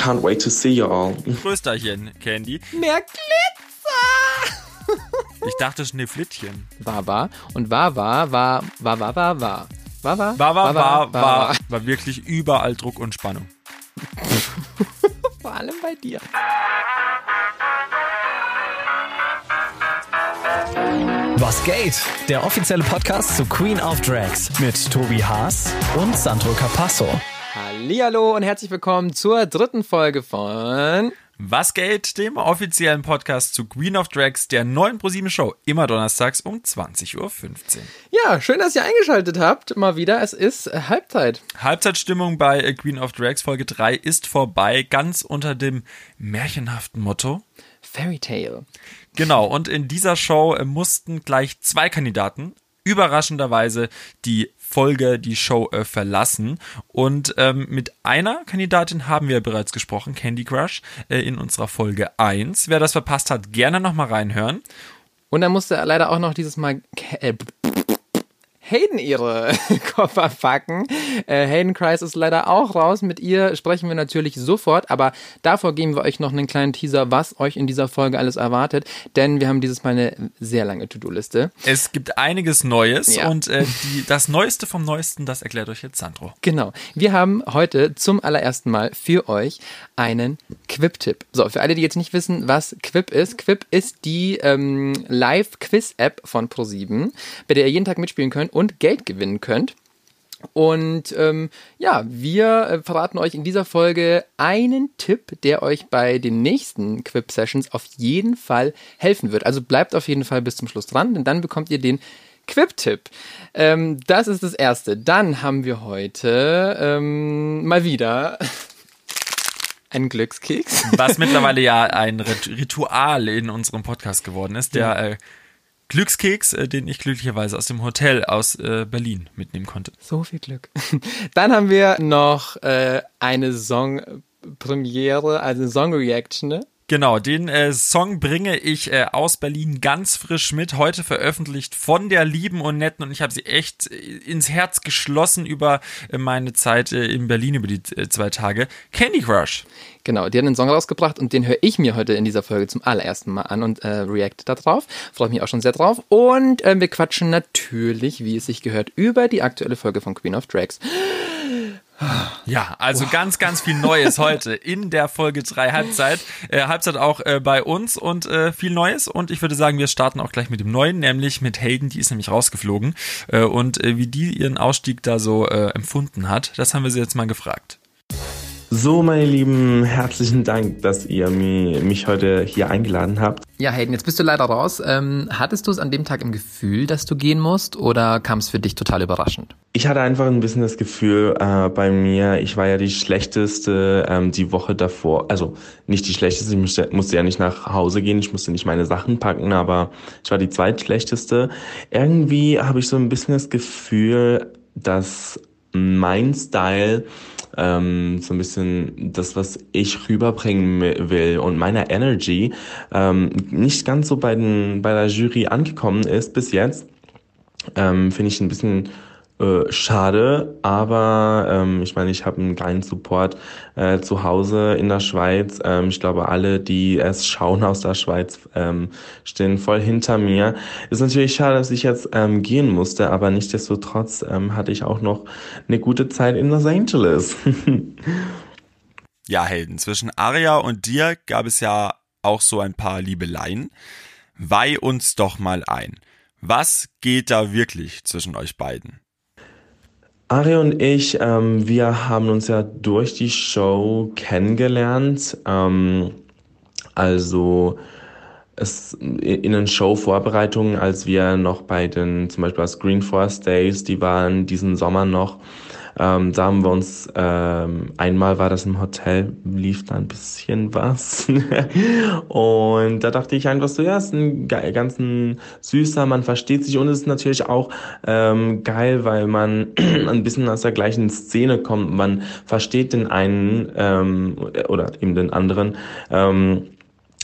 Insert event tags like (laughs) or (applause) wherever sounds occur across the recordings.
can't wait to see you all. Größterchen, Candy. Mehr Glitzer! Ich dachte Schneeflittchen. War, war. Und war, war, war, war, war, war, war. War, war, War, war, war, war, war wirklich überall Druck und Spannung. (laughs) Vor allem bei dir. Was geht? Der offizielle Podcast zu Queen of Drags mit Tobi Haas und Sandro Capasso. Hallihallo und herzlich willkommen zur dritten Folge von Was geht? Dem offiziellen Podcast zu Queen of Drags, der neuen ProSieben Show, immer donnerstags um 20.15 Uhr. Ja, schön, dass ihr eingeschaltet habt. Mal wieder, es ist äh, Halbzeit. Halbzeitstimmung bei äh, Queen of Drags Folge 3 ist vorbei, ganz unter dem märchenhaften Motto. Fairy Tale. Genau, und in dieser Show äh, mussten gleich zwei Kandidaten überraschenderweise die Folge, die Show äh, verlassen. Und ähm, mit einer Kandidatin haben wir bereits gesprochen, Candy Crush, äh, in unserer Folge 1. Wer das verpasst hat, gerne nochmal reinhören. Und dann musste leider auch noch dieses Mal äh, Hayden ihre (laughs) Koffer packen. Äh, Hayden Kreis ist leider auch raus. Mit ihr sprechen wir natürlich sofort, aber davor geben wir euch noch einen kleinen Teaser, was euch in dieser Folge alles erwartet, denn wir haben dieses Mal eine sehr lange To-Do-Liste. Es gibt einiges Neues Ja. und äh, die, das Neueste vom Neuesten, das erklärt euch jetzt Sandro. Genau. Wir haben heute zum allerersten Mal für euch einen Quip-Tipp. So, für alle, die jetzt nicht wissen, was Quip ist. Quip ist die ähm, Live-Quiz-App von ProSieben, bei der ihr jeden Tag mitspielen könnt und Geld gewinnen könnt. Und ähm, ja, wir äh, verraten euch in dieser Folge einen Tipp, der euch bei den nächsten Quip-Sessions auf jeden Fall helfen wird. Also bleibt auf jeden Fall bis zum Schluss dran, denn dann bekommt ihr den Quip-Tipp. Ähm, das ist das Erste. Dann haben wir heute ähm, mal wieder (laughs) einen Glückskeks. Was mittlerweile ja ein Rit- Ritual in unserem Podcast geworden ist, der äh, Glückskeks, äh, den ich glücklicherweise aus dem Hotel aus äh, Berlin mitnehmen konnte. So viel Glück. (laughs) Dann haben wir noch äh, eine Songpremiere, also eine Song-Reaction. Ne? Genau, den äh, Song bringe ich äh, aus Berlin ganz frisch mit, heute veröffentlicht von der Lieben und Netten und ich habe sie echt äh, ins Herz geschlossen über äh, meine Zeit äh, in Berlin über die äh, zwei Tage. Candy Crush. Genau, die hat einen Song rausgebracht und den höre ich mir heute in dieser Folge zum allerersten Mal an und äh, react da drauf. Freue mich auch schon sehr drauf. Und äh, wir quatschen natürlich, wie es sich gehört, über die aktuelle Folge von Queen of Drags. Ja, also ganz, ganz viel Neues heute in der Folge 3 Halbzeit. Äh, Halbzeit auch äh, bei uns und äh, viel Neues. Und ich würde sagen, wir starten auch gleich mit dem Neuen, nämlich mit Hayden, die ist nämlich rausgeflogen. Äh, und äh, wie die ihren Ausstieg da so äh, empfunden hat, das haben wir sie jetzt mal gefragt. So, meine Lieben, herzlichen Dank, dass ihr mi- mich heute hier eingeladen habt. Ja, Hayden, jetzt bist du leider raus. Ähm, hattest du es an dem Tag im Gefühl, dass du gehen musst oder kam es für dich total überraschend? Ich hatte einfach ein bisschen das Gefühl äh, bei mir, ich war ja die schlechteste ähm, die Woche davor. Also nicht die schlechteste, ich musste, musste ja nicht nach Hause gehen, ich musste nicht meine Sachen packen, aber ich war die zweitschlechteste. Irgendwie habe ich so ein bisschen das Gefühl, dass mein Style ähm, so ein bisschen das, was ich rüberbringen will und meiner Energy ähm, nicht ganz so bei, den, bei der Jury angekommen ist bis jetzt. Ähm, Finde ich ein bisschen äh, schade, aber ähm, ich meine, ich habe einen geilen Support äh, zu Hause in der Schweiz. Ähm, ich glaube, alle, die es schauen aus der Schweiz, ähm, stehen voll hinter mir. Ist natürlich schade, dass ich jetzt ähm, gehen musste, aber nichtsdestotrotz ähm, hatte ich auch noch eine gute Zeit in Los Angeles. (laughs) Ja, Helden, zwischen Aria und dir gab es ja auch so ein paar Liebeleien. Weih uns doch mal ein. Was geht da wirklich zwischen euch beiden? Ari und ich, ähm, wir haben uns ja durch die Show kennengelernt. Ähm, also es in den Show-Vorbereitungen, als wir noch bei den, zum Beispiel aus Green Forest Days, die waren diesen Sommer noch, ähm, da haben wir uns, ähm, einmal war das im Hotel, lief da ein bisschen was. (laughs) und da dachte ich einfach so, ja, ist ein ganz ein süßer, man versteht sich und es ist natürlich auch ähm, geil, weil man (clears throat) ein bisschen aus der gleichen Szene kommt. Man versteht den einen ähm, oder eben den anderen. Ähm,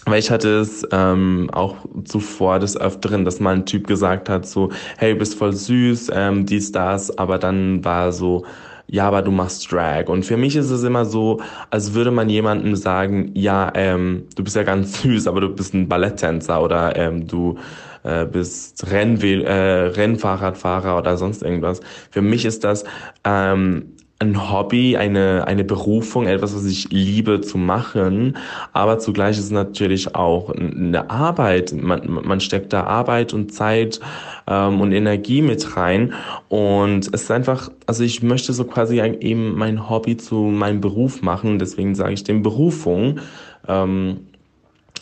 weil ich hatte es ähm, auch zuvor des Öfteren, dass mal ein Typ gesagt hat, so, hey, du bist voll süß, ähm, dies, das, aber dann war so, ja, aber du machst Drag. Und für mich ist es immer so, als würde man jemandem sagen, ja, ähm, du bist ja ganz (laughs) süß, aber du bist ein Balletttänzer oder ähm, du äh, bist Rennwe äh, Rennfahrradfahrer oder sonst irgendwas. Für mich ist das ähm, ein Hobby, eine, eine Berufung, etwas, was ich liebe zu machen, aber zugleich ist es natürlich auch eine Arbeit. Man, man steckt da Arbeit und Zeit ähm, und Energie mit rein. Und es ist einfach, also ich möchte so quasi eben mein Hobby zu meinem Beruf machen, deswegen sage ich dem Berufung, ähm,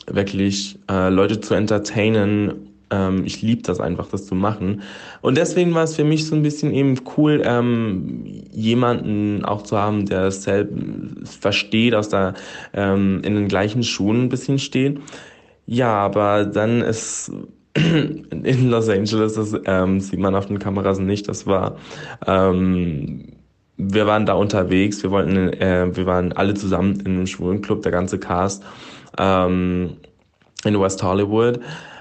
wirklich äh, Leute zu entertainen ähm, ich liebe das einfach, das zu machen. Und deswegen war es für mich so ein bisschen eben cool, ähm, jemanden auch zu haben, der es selbst versteht, aus der ähm, in den gleichen Schuhen ein bisschen steht. Ja, aber dann ist (clears throat) in Los Angeles, das ähm, sieht man auf den Kameras nicht, das war ähm, wir waren da unterwegs, wir wollten, äh, wir waren alle zusammen in einem schwulen Club, der ganze Cast ähm, in West Hollywood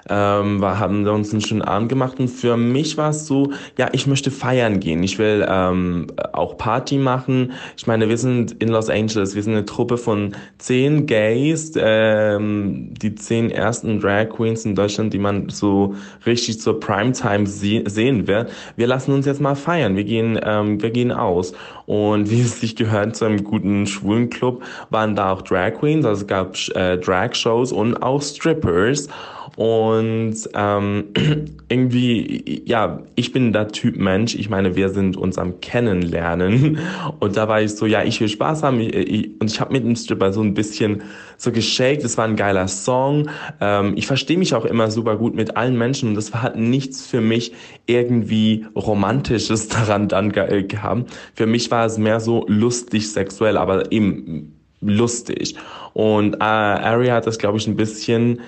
ähm, war, haben uns einen schönen Abend gemacht und für mich war es so, ja, ich möchte feiern gehen, ich will ähm, auch Party machen. Ich meine, wir sind in Los Angeles, wir sind eine Truppe von zehn Gays, ähm, die zehn ersten Drag Queens in Deutschland, die man so richtig zur Primetime se sehen wird. Wir lassen uns jetzt mal feiern, wir gehen, ähm, wir gehen aus. Und (laughs) wie es sich gehört zu einem guten schwulen Club, waren da auch Drag Queens, also es gab äh, Drag Shows und auch Strippers und ähm, (clears throat) irgendwie, ja, ich bin der Typ Mensch. Ich meine, wir sind uns am Kennenlernen. (laughs) Und da war ich so, ja, ich will Spaß haben. Ich, ich, und ich habe mit dem Stripper so ein bisschen so geshaked. Es war ein geiler Song. Ähm, ich verstehe mich auch immer super gut mit allen Menschen. Und das hat nichts für mich irgendwie Romantisches (laughs) daran dann ge gehabt. Für mich war es mehr so lustig sexuell, aber eben lustig. Und äh, Ari hat das, glaube ich, ein bisschen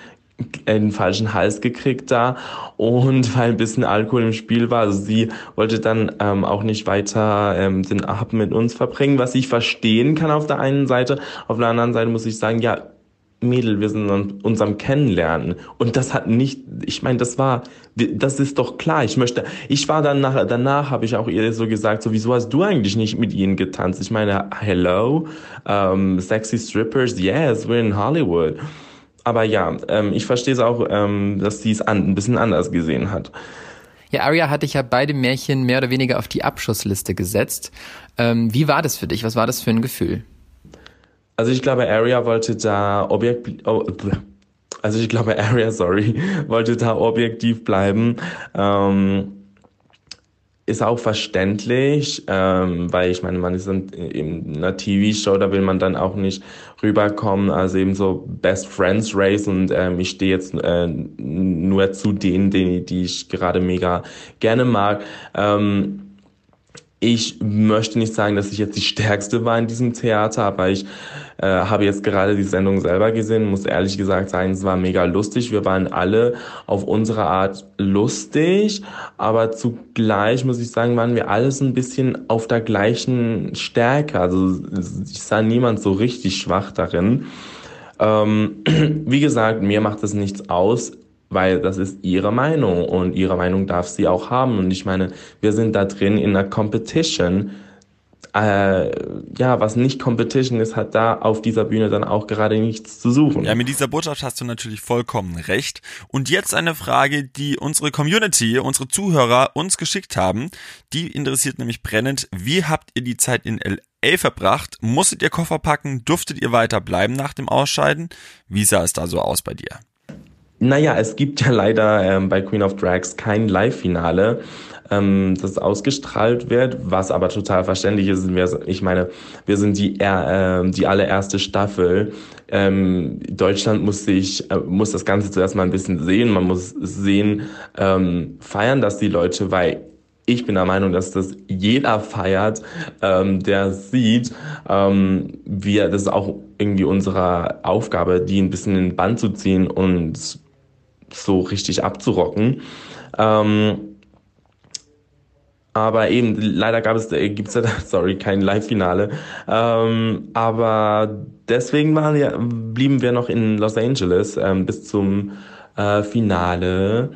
einen falschen Hals gekriegt da und (laughs) weil ein bisschen Alkohol im Spiel war. Also sie wollte dann ähm, auch nicht weiter ähm, den Abend mit uns verbringen, was ich verstehen kann auf der einen Seite. Auf der anderen Seite muss ich sagen, ja, Mädel, wir sind an unserem Kennenlernen. Und das hat nicht, ich meine, das war, das ist doch klar. Ich möchte, ich war dann nach, danach habe ich auch ihr so gesagt, so, wieso hast du eigentlich nicht mit ihnen getanzt? Ich meine, hello, um, sexy strippers, yes, we're in Hollywood aber ja, ähm, ich verstehe es auch, ähm, dass sie es an, ein bisschen anders gesehen hat. Ja, Aria hatte ich ja beide Märchen mehr oder weniger auf die Abschussliste gesetzt. Ähm, wie war das für dich? Was war das für ein Gefühl? Also ich glaube, Aria wollte da objekt, oh, also ich glaube, Aria, sorry, (laughs) wollte da objektiv bleiben. Ähm, ist auch verständlich, ähm, weil ich meine, man ist in, in einer TV-Show, da will man dann auch nicht rüberkommen, also eben so Best Friends Race und ähm, ich stehe jetzt äh, nur zu denen, die, die ich gerade mega gerne mag. Ähm, ich möchte nicht sagen, dass ich jetzt die Stärkste war in diesem Theater, aber ich äh, habe jetzt gerade die Sendung selber gesehen, muss ehrlich gesagt sagen, es war mega lustig. Wir waren alle auf unsere Art lustig, aber zugleich muss ich sagen, waren wir alles ein bisschen auf der gleichen Stärke. Also ich sah niemand so richtig schwach darin. Ähm, (clears throat) wie gesagt, mir macht das nichts aus weil das ist ihre Meinung und ihre Meinung darf sie auch haben. Und ich meine, wir sind da drin in einer Competition. Äh, ja, was nicht Competition ist, hat da auf dieser Bühne dann auch gerade nichts zu suchen. Ja, mit dieser Botschaft hast du natürlich vollkommen recht. Und jetzt eine Frage, die unsere Community, unsere Zuhörer uns geschickt haben. Die interessiert nämlich brennend. Wie habt ihr die Zeit in LA verbracht? Musstet ihr Koffer packen? Durftet ihr weiter bleiben nach dem Ausscheiden? Wie sah es da so aus bei dir? Naja, es gibt ja leider ähm, bei Queen of Drags kein Live-Finale, ähm, das ausgestrahlt wird, was aber total verständlich ist. Ich meine, wir sind die, äh, die allererste Staffel. Ähm, Deutschland muss sich, äh, muss das Ganze zuerst mal ein bisschen sehen. Man muss sehen, ähm, feiern das die Leute, weil ich bin der Meinung, dass das jeder feiert, ähm, der sieht. Ähm, wir, das ist auch irgendwie unsere Aufgabe, die ein bisschen in den Band zu ziehen und so richtig abzurocken. Ähm, aber eben, leider gab es, äh, gibt's ja da, (laughs) sorry, kein Live-Finale. Ähm, aber deswegen waren wir, blieben wir noch in Los Angeles ähm, bis zum äh, Finale.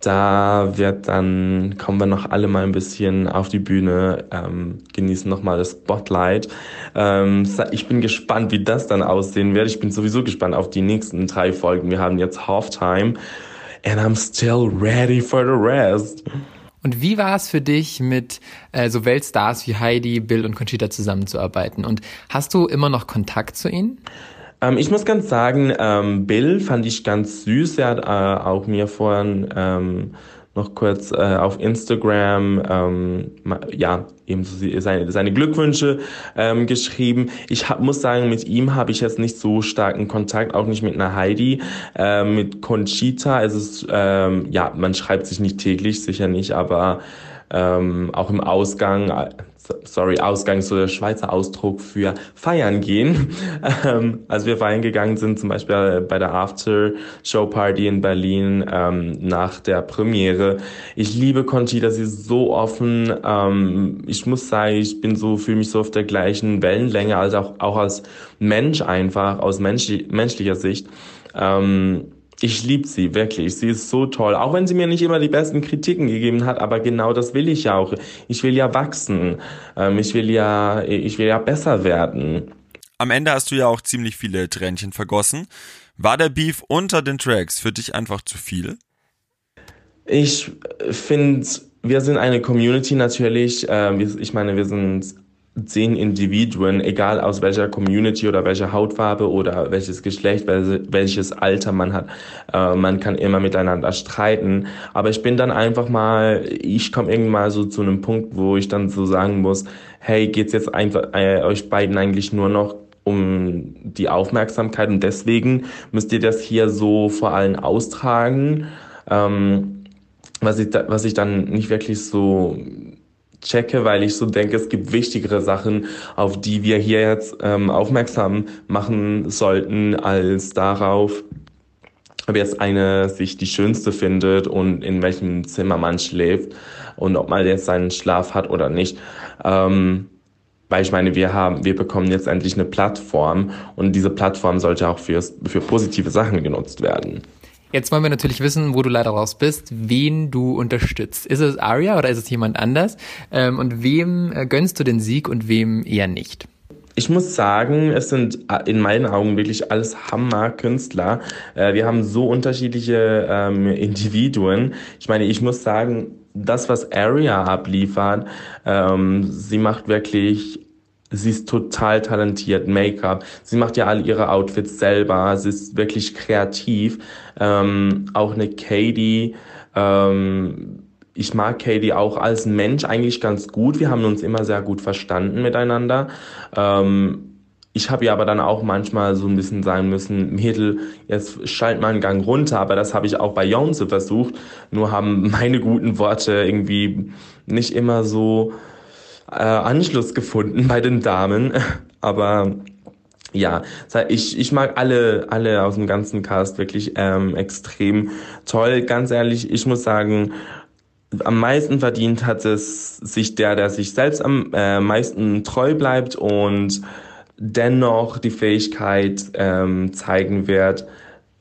Da wird dann, kommen wir noch alle mal ein bisschen auf die Bühne, ähm, genießen nochmal das Spotlight. Ähm, ich bin gespannt, wie das dann aussehen wird. Ich bin sowieso gespannt auf die nächsten drei Folgen. Wir haben jetzt Halftime and I'm still ready for the rest. Und wie war es für dich, mit äh, so Weltstars wie Heidi, Bill und Conchita zusammenzuarbeiten? Und hast du immer noch Kontakt zu ihnen? Ähm, ich muss ganz sagen, ähm, Bill fand ich ganz süß. Er hat äh, auch mir vorhin ähm, noch kurz äh, auf Instagram ähm, ja eben seine, seine Glückwünsche ähm, geschrieben. Ich hab, muss sagen, mit ihm habe ich jetzt nicht so starken Kontakt, auch nicht mit einer Heidi, äh, mit Conchita. Es ist ähm, ja, man schreibt sich nicht täglich, sicher nicht, aber ähm, auch im Ausgang sorry, Ausgang, so der Schweizer Ausdruck für feiern gehen. (laughs) Ähm, als wir feiern gegangen sind, zum Beispiel bei der After-Show-Party in Berlin ähm, nach der Premiere. Ich liebe Conchita, sie ist so offen. Ähm, ich muss sagen, ich bin so, fühle mich so auf der gleichen Wellenlänge, als auch, auch als Mensch einfach, aus menschli menschlicher Sicht. Ähm, ich liebe sie wirklich. Sie ist so toll. Auch wenn sie mir nicht immer die besten Kritiken gegeben hat, aber genau das will ich ja auch. Ich will ja wachsen. Ähm, ich will ja, ich will ja besser werden. Am Ende hast du ja auch ziemlich viele Tränchen vergossen. War der Beef unter den Tracks für dich einfach zu viel? Ich finde, wir sind eine Community natürlich. Ähm, ich meine, wir sind zehn Individuen, egal aus welcher Community oder welcher Hautfarbe oder welches Geschlecht, welches Alter man hat, äh, man kann immer miteinander streiten. Aber ich bin dann einfach mal, ich komme irgendwann mal so zu einem Punkt, wo ich dann so sagen muss, hey, geht's jetzt einfach äh, euch beiden eigentlich nur noch um die Aufmerksamkeit und deswegen müsst ihr das hier so vor allem austragen. Ähm, was ich, da, was ich dann nicht wirklich so checke, weil ich so denke, es gibt wichtigere Sachen, auf die wir hier jetzt ähm, aufmerksam machen sollten, als darauf, ob jetzt eine sich die schönste findet und in welchem Zimmer man schläft und ob man jetzt seinen Schlaf hat oder nicht. Ähm, weil ich meine, wir haben, wir bekommen jetzt endlich eine Plattform und diese Plattform sollte auch für, für positive Sachen genutzt werden. Jetzt wollen wir natürlich wissen, wo du leider raus bist, wen du unterstützt. Ist es Aria oder ist es jemand anders? Ähm, und wem äh, gönnst du den Sieg und wem eher nicht? Ich muss sagen, es sind äh, in meinen Augen wirklich alles Hammer-Künstler. Äh, wir haben so unterschiedliche ähm, (laughs) Individuen. Ich meine, ich muss sagen, das, was Aria abliefert, ähm, sie macht wirklich Sie ist total talentiert, Make-up. Sie macht ja all ihre Outfits selber. Sie ist wirklich kreativ. Ähm, auch eine Katie. Ähm, ich mag Katie auch als Mensch eigentlich ganz gut. Wir haben uns immer sehr gut verstanden miteinander. Ähm, ich habe ihr aber dann auch manchmal so ein bisschen sagen müssen, Mädel, jetzt schalt mal einen Gang runter. Aber das habe ich auch bei Jonse versucht. Nur haben (laughs) meine guten Worte irgendwie nicht immer so äh, Anschluss gefunden bei den Damen. (laughs) Aber ja, ich, ich mag alle, alle aus dem ganzen Cast wirklich ähm, extrem toll. Ganz ehrlich, ich muss sagen, am meisten verdient hat es sich der, der sich selbst am äh, meisten treu bleibt und dennoch die Fähigkeit ähm, zeigen wird,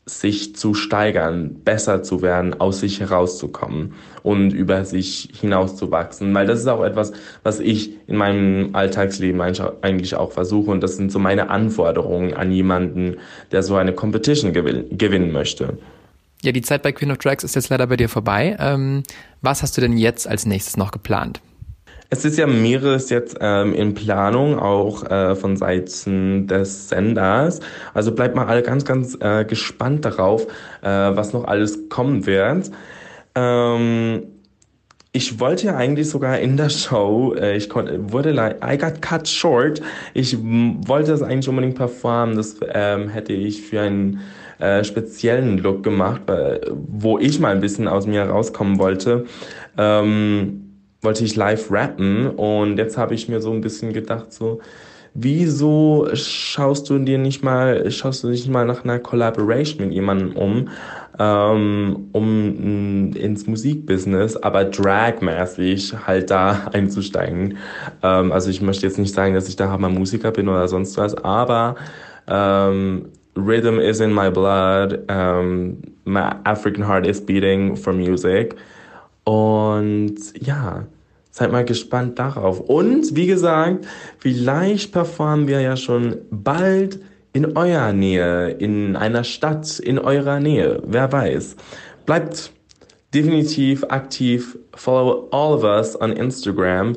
sich zu steigern, besser zu werden, aus sich herauszukommen und über sich hinauszuwachsen. Weil das ist auch etwas, was ich in meinem Alltagsleben eigentlich auch versuche. Und das sind so meine Anforderungen an jemanden, der so eine Competition gewinnen möchte. Ja, die Zeit bei Queen of Drags ist jetzt leider bei dir vorbei. Ähm, was hast du denn jetzt als nächstes noch geplant? Es ist ja mehreres jetzt ähm, in Planung, auch äh, von Seiten des Senders. Also bleibt mal alle ganz, ganz äh, gespannt darauf, äh, was noch alles kommen wird. Ähm, ich wollte ja eigentlich sogar in der Show, äh, ich konnte, wurde I got cut short. Ich wollte das eigentlich unbedingt performen. Das ähm, hätte ich für einen äh, speziellen Look gemacht, wo ich mal ein bisschen aus mir rauskommen wollte. Ähm, wollte ich live rappen und jetzt habe ich mir so ein bisschen gedacht, so, wieso schaust du dir nicht mal, schaust du nicht mal nach einer Collaboration mit jemandem um, ähm, um ins Musikbusiness, aber dragmäßig halt da (laughs) einzusteigen. Ähm, also ich möchte jetzt nicht sagen, dass ich da Hammer Musiker bin oder sonst was, aber ähm, rhythm is in my blood. Um, my African heart is beating for music. Und ja, seid mal gespannt darauf. Und wie gesagt, vielleicht performen wir ja schon bald in eurer Nähe, in einer Stadt in eurer Nähe. Wer weiß. Bleibt definitiv aktiv. Follow all of us on Instagram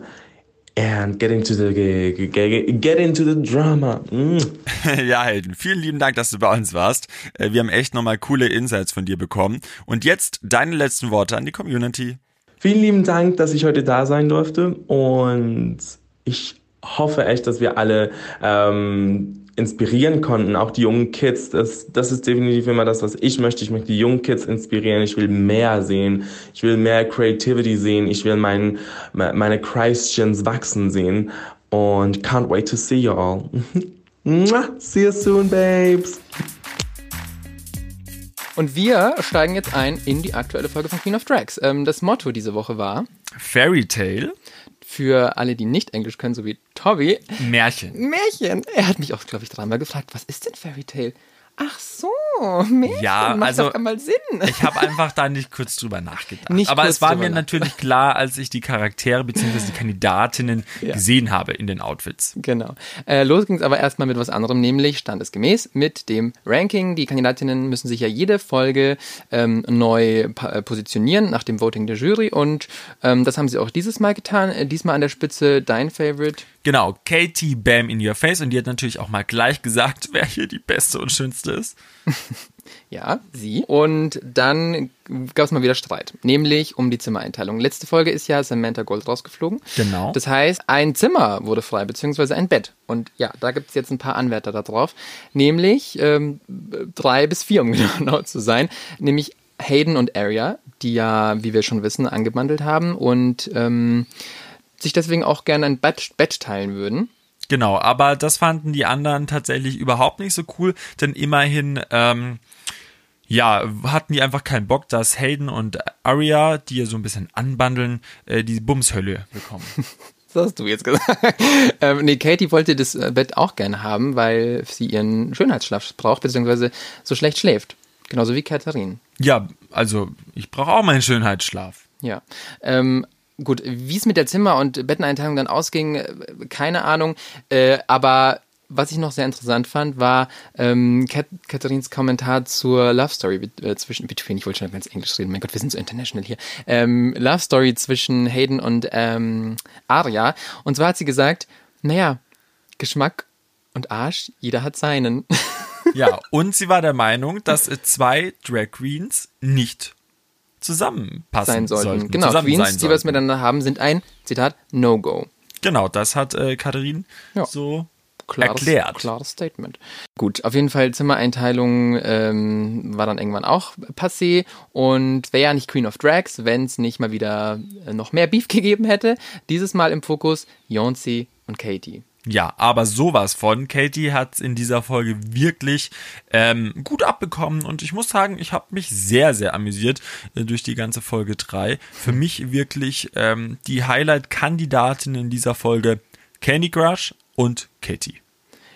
and get into the get into the drama. Mm. (laughs) ja, Helden, vielen lieben Dank, dass du bei uns warst. Äh, wir haben echt nochmal coole Insights von dir bekommen. Und jetzt deine letzten Worte an die Community. Vielen lieben Dank, dass ich heute da sein durfte und ich hoffe echt, dass wir alle ähm, inspirieren konnten, auch die jungen Kids. Das, das ist definitiv immer das, was ich möchte. Ich möchte die jungen Kids inspirieren. Ich will mehr sehen. Ich will mehr Creativity sehen. Ich will mein, meine Christians wachsen sehen. Und can't wait to see you all. (laughs) see you soon, babes. Und wir steigen jetzt ein in die aktuelle Folge von Queen of Drags. Ähm, das Motto diese Woche war Fairy Tale für alle, die nicht Englisch können, so wie Toby. Märchen. Märchen. Er hat mich auch, glaube ich, dreimal gefragt, was ist denn Fairy Tale? Ach so, Märchen, ja, macht also, auf einmal Sinn. Ich habe einfach da nicht kurz drüber nachgedacht. Nicht Aber es war mir natürlich klar, als ich die Charaktere bzw. die Kandidatinnen (laughs) ja. gesehen habe in den Outfits. Genau. Äh, los ging es aber erstmal mit was anderem, nämlich standesgemäß mit dem Ranking. Die Kandidatinnen müssen sich ja jede Folge ähm, neu äh, positionieren nach dem Voting der Jury und ähm, das haben sie auch dieses Mal getan. Äh, diesmal an der Spitze dein Favorite. Genau, Katie Bam in Your Face und die hat natürlich auch mal gleich gesagt, wer hier die beste und schönste ist. (laughs) ja, sie. Und dann gab es mal wieder Streit, nämlich um die Zimmereinteilung. Letzte Folge ist ja Samantha Gold rausgeflogen. Genau. Das heißt, ein Zimmer wurde frei, beziehungsweise ein Bett. Und ja, da gibt es jetzt ein paar Anwärter da drauf, nämlich ähm, drei bis vier, um (laughs) genau zu sein, nämlich Hayden und Arya, die ja, wie wir schon wissen, angebandelt haben und ähm, sich deswegen auch gerne ein Bett, Bett teilen würden. Genau, aber das fanden die anderen tatsächlich überhaupt nicht so cool, denn immerhin, ähm, ja, hatten die einfach keinen Bock, dass Hayden und Arya, die ja so ein bisschen anbandeln, äh, die Bumshölle bekommen. (laughs) Das hast du jetzt gesagt. (laughs) ähm, nee, Katie wollte das äh, Bett auch gerne haben, weil sie ihren Schönheitsschlaf braucht, beziehungsweise so schlecht schläft. Genauso wie Katharin. Ja, also ich brauche auch meinen Schönheitsschlaf. Ja. Ähm, gut, wie es mit der Zimmer- und Betteneinteilung dann ausging, äh, keine Ahnung. Äh, aber was ich noch sehr interessant fand, war ähm, Kat Katharins Kommentar zur Love Story äh, zwischen, between, ich wollte schon ganz Englisch reden, mein Gott, wir sind so international hier. Ähm, Love Story zwischen Hayden und ähm, Arya. Und zwar hat sie gesagt, naja, Geschmack und Arsch, jeder hat seinen. (laughs) Ja, und sie war der Meinung, dass zwei Drag Queens nicht zusammenpassen sein sollten. sollten. Genau, Zusammen Queens, die was miteinander haben, sind ein, Zitat, No-Go. Genau, das hat äh, Katharin ja. so klares, erklärt. Klares Statement. Gut, auf jeden Fall Zimmereinteilung ähm, war dann irgendwann auch passé und wäre ja nicht Queen of Drags, wenn es nicht mal wieder äh, noch mehr Beef (laughs) gegeben hätte. Dieses Mal im Fokus Beyoncé und Katie. Ja, aber sowas von. Katie hat in dieser Folge wirklich ähm, gut abbekommen und ich muss sagen, ich habe mich sehr, sehr amüsiert äh, durch die ganze Folge 3. Für mich wirklich ähm, die Highlight-Kandidatin in dieser Folge Candy Crush und Katie.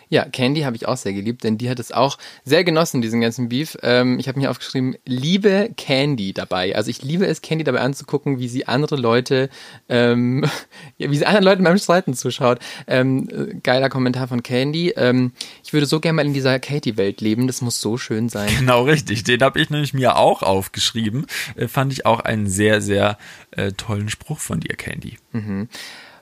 Ja, Candy habe ich auch sehr geliebt, denn die hat es auch sehr genossen, diesen ganzen Beef. Ähm, ich habe mir aufgeschrieben, liebe Candy dabei. Also ich liebe es, Candy dabei anzugucken, wie sie andere Leute, ähm, (laughs) ja, wie sie anderen Leuten beim Streiten zuschaut. Ähm, äh, geiler Kommentar von Candy. Ähm, ich würde so gerne mal in dieser Katie-Welt leben, das muss so schön sein. (laughs) Genau, richtig. Den habe ich nämlich mir auch aufgeschrieben. Äh, fand ich auch einen sehr, sehr äh, tollen Spruch von dir, Candy. Mhm.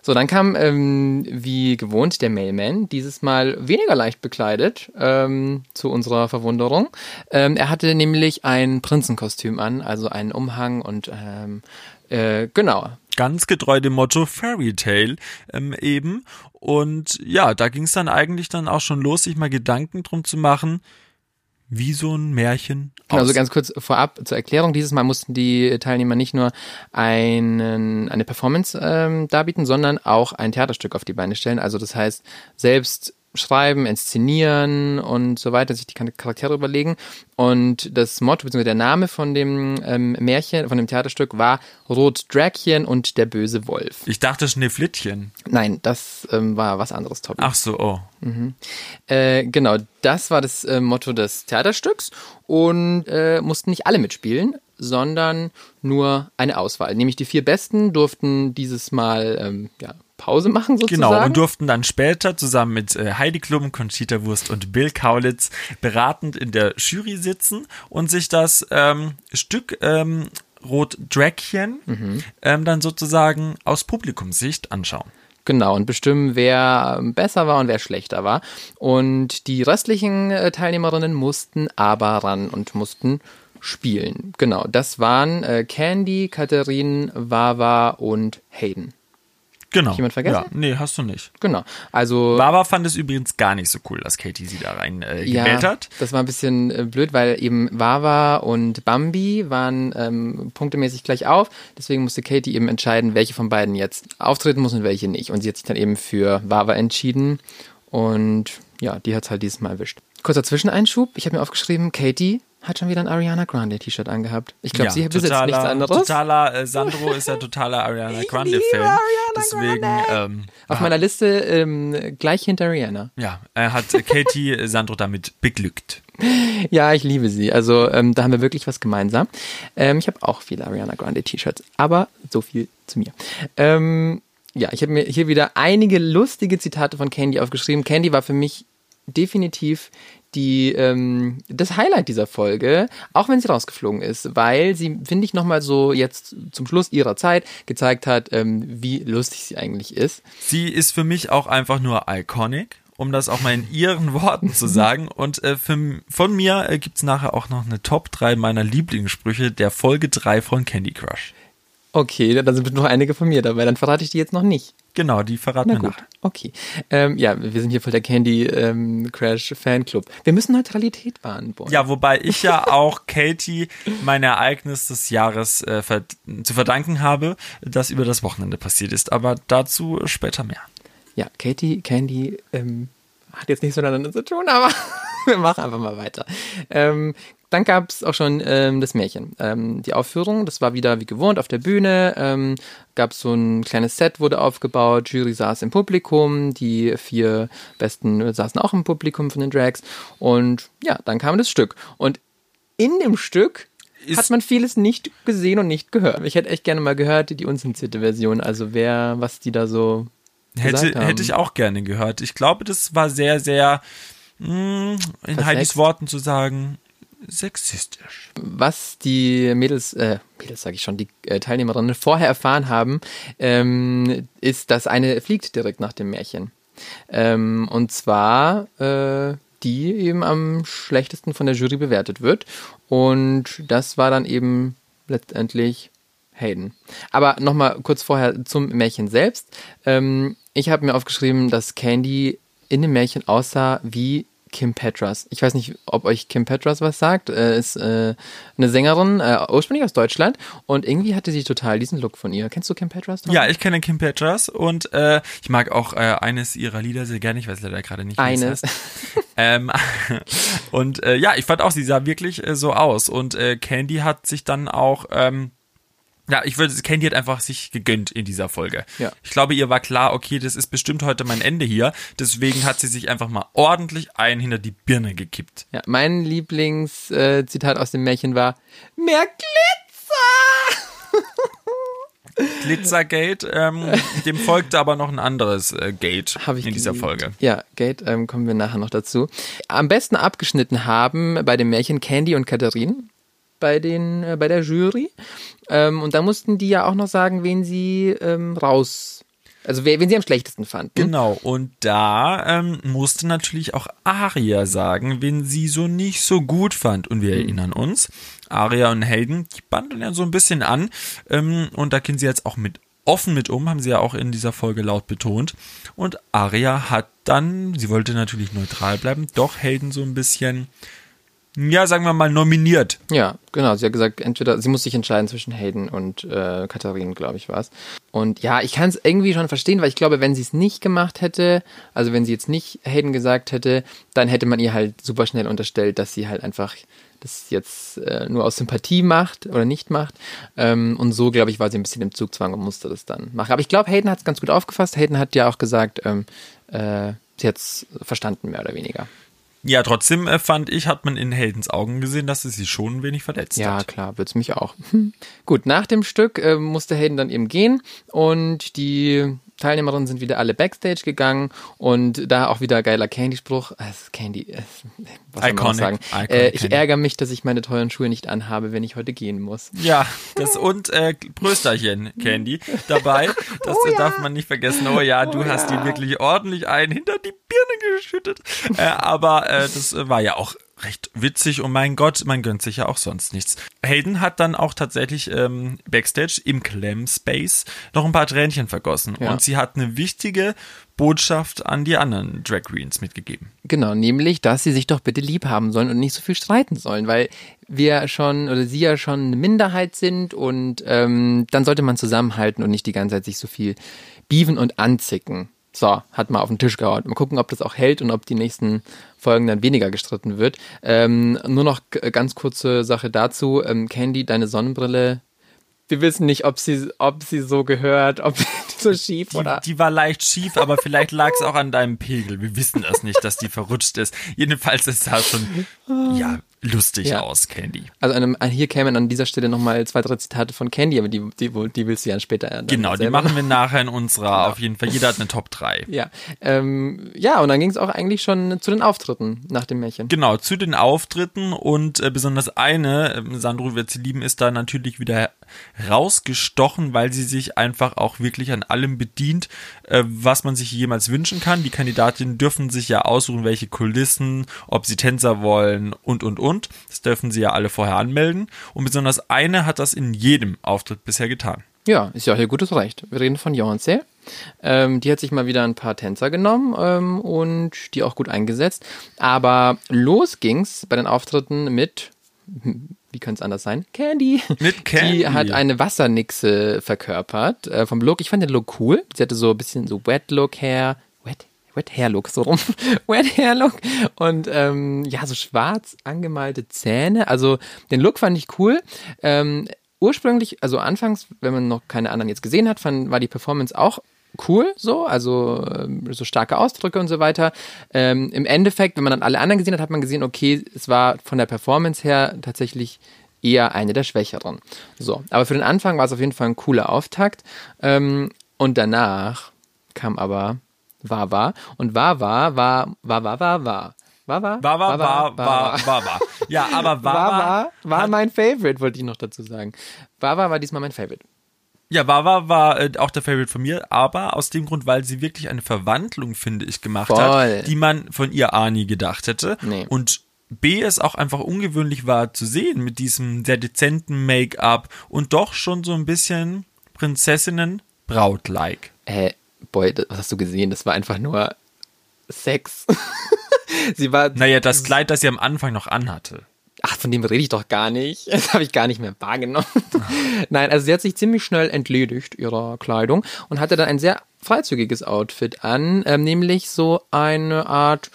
So, dann kam ähm, wie gewohnt der Mailman, dieses Mal weniger leicht bekleidet, ähm, zu unserer Verwunderung. Ähm, er hatte nämlich ein Prinzenkostüm an, also einen Umhang und ähm, äh, genau. Ganz getreu dem Motto Fairy Tale ähm, eben. Und ja, da ging es dann eigentlich dann auch schon los, sich mal Gedanken drum zu machen, wie so ein Märchen. Genau, also ganz kurz vorab zur Erklärung. Dieses Mal mussten die Teilnehmer nicht nur einen, eine Performance ähm, darbieten, sondern auch ein Theaterstück auf die Beine stellen. Also das heißt, selbst schreiben, inszenieren und so weiter, sich die Charaktere überlegen. Und das Motto, beziehungsweise der Name von dem ähm, Märchen, von dem Theaterstück war Rot Dräckchen und der böse Wolf. Ich dachte Schneeflittchen. Nein, das ähm, war was anderes, Tobi. Ach so, oh. Äh, genau, das war das äh, Motto des Theaterstücks und äh, mussten nicht alle mitspielen, sondern nur eine Auswahl. Nämlich die vier Besten durften dieses Mal ähm, ja, Pause machen sozusagen. Genau, und durften dann später zusammen mit äh, Heidi Klum, Conchita Wurst und Bill Kaulitz beratend in der Jury sitzen und sich das ähm, Stück ähm, Rot Dräckchen ähm, dann sozusagen aus Publikumssicht anschauen. Genau, und bestimmen, wer besser war und wer schlechter war. Und die restlichen äh, Teilnehmerinnen mussten aber ran und mussten spielen. Genau, das waren äh, Candy, Katharin, Wawa und Hayden. Genau. jemand vergessen? Ja, nee, hast du nicht. Genau, also... Baba fand es übrigens gar nicht so cool, dass Katie sie da rein äh, gewählt hat. das war ein bisschen äh, blöd, weil eben Wawa und Bambi waren ähm, punktemäßig gleich auf. Deswegen musste Katie eben entscheiden, welche von beiden jetzt auftreten muss und welche nicht. Und sie hat sich dann eben für Wawa entschieden. Und ja, die hat es halt dieses Mal erwischt. Kurzer Zwischeneinschub. Ich habe mir aufgeschrieben, Katie hat schon wieder ein Ariana Grande T-Shirt angehabt. Ich glaube, sie besitzt totaler, nichts anderes. Totaler, äh, Sandro ist ja totaler Ariana Grande-Fan. Deswegen, ähm, Auf meiner Liste ähm, gleich hinter Rihanna. ja, er hat äh, Katie äh, Sandro damit beglückt. (laughs) Ja, ich liebe sie. Also ähm, da haben wir wirklich was gemeinsam. Ähm, ich habe auch viele Ariana Grande T-Shirts, aber so viel zu mir. Ähm, ja, ich habe mir hier wieder einige lustige Zitate von Candy aufgeschrieben. Candy war für mich definitiv die ähm, das Highlight dieser Folge, auch wenn sie rausgeflogen ist, weil sie finde ich noch mal so jetzt zum Schluss ihrer Zeit gezeigt hat, ähm, wie lustig sie eigentlich ist. Sie ist für mich auch einfach nur iconic, um das auch mal in ihren Worten zu sagen. Und äh, für, von mir äh, gibt's nachher auch noch eine Top 3 meiner Lieblingssprüche der Folge 3 von Candy Crush. Okay, da sind noch einige von mir dabei. Dann verrate ich die jetzt noch nicht. Genau, die verraten Na wir gut, nachher. okay. Ähm, ja, wir sind hier voll der Candy ähm, Crash Fanclub. Wir müssen Neutralität wahren, Boy. Ja, wobei ich ja auch (laughs) Katie mein Ereignis des Jahres äh, ver zu verdanken habe, das über das Wochenende passiert ist. Aber dazu später mehr. Ja, Katie, Candy, ähm, hat jetzt nichts miteinander zu tun, aber (laughs) wir machen einfach mal weiter. Dann gab es auch schon ähm, das Märchen. Ähm, die Aufführung, das war wieder wie gewohnt auf der Bühne. Ähm, gab so ein kleines Set, wurde aufgebaut. Jury saß im Publikum. Die vier Besten saßen auch im Publikum von den Drags. Und ja, dann kam das Stück. Und in dem Stück Ist- hat man vieles nicht gesehen und nicht gehört. Ich hätte echt gerne mal gehört, die unzensierte Version. Also wer, was die da so Hätte, haben. hätte ich auch gerne gehört. Ich glaube, das war sehr, sehr, mh, in Versext? Heidis Worten zu sagen, sexistisch. was die Mädels, äh, Mädels sage ich schon, die äh, Teilnehmerinnen vorher erfahren haben, ähm, ist, dass eine fliegt direkt nach dem Märchen. Ähm, und zwar äh, die eben am schlechtesten von der Jury bewertet wird. Und das war dann eben letztendlich Hayden. Aber nochmal kurz vorher zum Märchen selbst. Ähm, ich habe mir aufgeschrieben, dass Candy in dem Märchen aussah wie Kim Petras. Ich weiß nicht, ob euch Kim Petras was sagt. Äh, ist äh, eine Sängerin, äh, ursprünglich aus Deutschland. Und irgendwie hatte sie total diesen Look von ihr. Kennst du Kim Petras? Tom? Ja, ich kenne Kim Petras und äh, ich mag auch äh, eines ihrer Lieder sehr gerne. Ich weiß leider gerade nicht, wie Eines. es heißt. ähm, (laughs) und äh, ja, ich fand auch, sie sah wirklich so aus. Und Candy hat sich dann auch, ähm, ja, ich würde, Candy hat einfach sich gegönnt in dieser Folge. Ja. Ich glaube, ihr war klar, okay, das ist bestimmt heute mein Ende hier. Deswegen hat sie sich einfach mal ordentlich ein hinter die Birne gekippt. Ja, mein Lieblingszitat äh, aus dem Märchen war: Mehr Glitzer! (laughs) Glitzergate, ähm, dem folgte aber noch ein anderes äh, Gate in dieser geliebt. Folge. Ja, Gate, ähm, kommen wir nachher noch dazu. Am besten abgeschnitten haben bei dem Märchen Candy und Katharine bei den äh, bei der Jury. Ähm, und da mussten die ja auch noch sagen, wen sie ähm, raus, also wen sie am schlechtesten fanden. Genau, und da ähm, musste natürlich auch Aria sagen, wen sie so nicht so gut fand. Und wir erinnern uns, Aria und Hayden, die bandeln ja so ein bisschen an. Ähm, und da gehen sie jetzt auch mit offen mit um, haben sie ja auch in dieser Folge laut betont. Und Aria hat dann, sie wollte natürlich neutral bleiben, doch Hayden so ein bisschen ja, sagen wir mal, nominiert. Ja, genau. Sie hat gesagt, entweder sie muss sich entscheiden zwischen Hayden und äh, Katharine, glaube ich, war es. Und ja, ich kann es irgendwie schon verstehen, weil ich glaube, wenn sie es nicht gemacht hätte, also wenn sie jetzt nicht Hayden gesagt hätte, dann hätte man ihr halt super schnell unterstellt, dass sie halt einfach das jetzt äh, nur aus Sympathie macht oder nicht macht. Ähm, und so, glaube ich, war sie ein bisschen im Zugzwang und musste das dann machen. Aber ich glaube, Hayden hat es ganz gut aufgefasst. Hayden hat ja auch gesagt, ähm, äh, sie hat es verstanden, mehr oder weniger. Ja, trotzdem äh, fand ich, hat man in Heldens Augen gesehen, dass es sie schon ein wenig verletzt Ja, hat. klar, wird's mich auch. (laughs) Gut, nach dem Stück äh, musste Hayden dann eben gehen und die Teilnehmerinnen sind wieder alle Backstage gegangen und da auch wieder geiler Candy-Spruch. Äh, Candy, äh, was soll man Iconic, sagen? iconic Äh, ich Candy. ärgere mich, dass ich meine teuren Schuhe nicht anhabe, wenn ich heute gehen muss. Ja, das und äh, Prösterchen, Candy, dabei. Das darf man nicht vergessen. Oh ja, du hast die wirklich ordentlich ein hinter die Birne geschüttet. Äh, aber äh, das war ja auch recht witzig und mein Gott, man gönnt sich ja auch sonst nichts. Hayden hat dann auch tatsächlich ähm, Backstage im Clam Space noch ein paar Tränchen vergossen Ja. und sie hat eine wichtige Botschaft an die anderen Drag Queens mitgegeben. Genau, nämlich, dass sie sich doch bitte lieb haben sollen und nicht so viel streiten sollen, weil wir schon oder sie ja schon eine Minderheit sind und ähm, dann sollte man zusammenhalten und nicht die ganze Zeit sich so viel beefen und anzicken. So, hat mal auf den Tisch gehauen. Mal gucken, ob das auch hält und ob die nächsten Folgen dann weniger gestritten wird. Ähm, nur noch ganz kurze Sache dazu. Ähm, Candy, deine Sonnenbrille. Wir wissen nicht, ob sie, ob sie so gehört, ob sie (laughs) so schief Die, oder. die war leicht schief, aber vielleicht lag es auch an deinem Pegel. Wir wissen das nicht, dass die verrutscht ist. Jedenfalls ist das schon, ja, lustig Ja. aus, Candy. Also an, an, hier kämen an dieser Stelle nochmal zwei, drei Zitate von Candy, aber die, die, die willst du ja später dann Genau, die machen wir nachher in unserer, auf jeden Fall. Jeder hat eine Top 3. (laughs) Ja, ähm, ja, und dann ging es auch eigentlich schon zu den Auftritten nach dem Märchen. Genau, zu den Auftritten und äh, besonders eine, ähm, Sandro wird sie lieben, ist da natürlich wieder rausgestochen, weil sie sich einfach auch wirklich an allem bedient, äh, was man sich jemals wünschen kann. Die Kandidatinnen dürfen sich ja aussuchen, welche Kulissen, ob sie Tänzer wollen und, und, und. Das dürfen sie ja alle vorher anmelden. Und besonders eine hat das in jedem Auftritt bisher getan. Ja, ist ja auch ihr gutes Recht. Wir reden von Beyoncé. Ähm, die hat sich mal wieder ein paar Tänzer genommen ähm, und die auch gut eingesetzt. Aber los ging's bei den Auftritten mit, wie könnte es anders sein? Candy. Mit (laughs) Candy. Die hat eine Wassernixe verkörpert äh, vom Look. Ich fand den Look cool. Sie hatte so ein bisschen so Wet Look Hair. Wet? Wet Hair Look, so rum. (laughs) Wet Hair Look. Und ähm, ja, so schwarz angemalte Zähne. Also den Look fand ich cool. Ähm, ursprünglich, also anfangs, wenn man noch keine anderen jetzt gesehen hat, fand, war die Performance auch cool, so, also ähm, so starke Ausdrücke und so weiter. Ähm, Im Endeffekt, wenn man dann alle anderen gesehen hat, hat man gesehen, okay, es war von der Performance her tatsächlich eher eine der schwächeren. So, aber für den Anfang war es auf jeden Fall ein cooler Auftakt. Ähm, und danach kam aber Wawa und Wawa war Wawa war war Wawa war, war, war. Ja, aber Wawa war, war mein Favorite, wollte ich noch dazu sagen. Wawa war diesmal mein Favorite. Ja, Wawa war äh, auch der Favorite von mir, aber aus dem Grund, weil sie wirklich eine Verwandlung, finde ich, gemacht Voll. hat, die man von ihr A nie gedacht hätte. Nee. Und B es auch einfach ungewöhnlich war zu sehen mit diesem sehr dezenten Make-up und doch schon so ein bisschen Prinzessinnen-Braut-like. Äh, boy, das, was hast du gesehen? Das war einfach nur Sex. (laughs) Sie war. Naja, das Kleid, das sie am Anfang noch anhatte. Ach, von dem rede ich doch gar nicht. (laughs) Das habe ich gar nicht mehr wahrgenommen. (laughs) Nein, also sie hat sich ziemlich schnell entledigt ihrer Kleidung und hatte dann ein sehr freizügiges Outfit an, ähm, nämlich so eine Art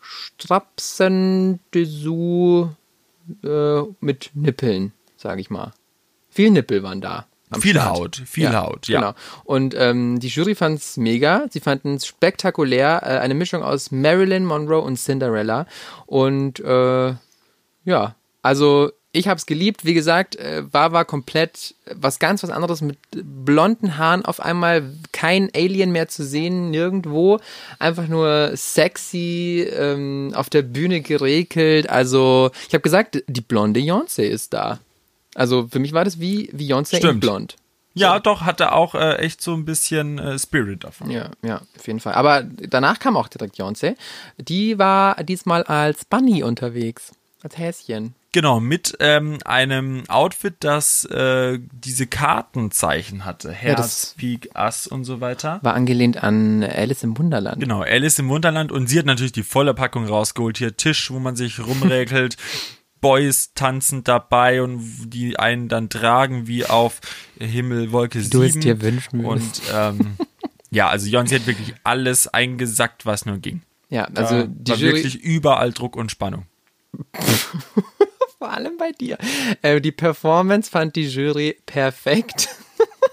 Strapsen-Dessous äh, mit Nippeln, sage ich mal. Viel Nippel waren da. Viel Start. Haut, viel Haut, ja. Genau. Und ähm, die Jury fand es mega. Sie fanden es spektakulär. Äh, eine Mischung aus Marilyn Monroe und Cinderella. Und äh, ja, also ich habe es geliebt. Wie gesagt, äh, war war komplett was ganz was anderes mit blonden Haaren. Auf einmal kein Alien mehr zu sehen, nirgendwo. Einfach nur sexy, ähm, auf der Bühne geregelt. Also ich habe gesagt, die blonde Beyoncé ist da. Also für mich war das wie Beyoncé in blond. Ja, doch, hatte auch äh, echt so ein bisschen äh, Spirit davon. Ja, ja, auf jeden Fall. Aber danach kam auch direkt Beyoncé. Die war diesmal als Bunny unterwegs. Als Häschen. Genau, mit ähm, einem Outfit, das äh, diese Kartenzeichen hatte. Herz, das- Pik, Ass und so weiter. War angelehnt an Alice im Wunderland. Genau, Alice im Wunderland und sie hat natürlich die volle Packung rausgeholt. Hier Tisch, wo man sich rumregelt, (laughs) Boys tanzend dabei und die einen dann tragen wie auf Himmel, Wolke 7. du es dir wünschen Und ähm, (laughs) ja, also Jonsi hat wirklich alles eingesackt, was nur ging. Ja, also Da die war Jury, wirklich überall Druck und Spannung. (laughs) vor allem bei dir. Äh, die Performance fand die Jury perfekt.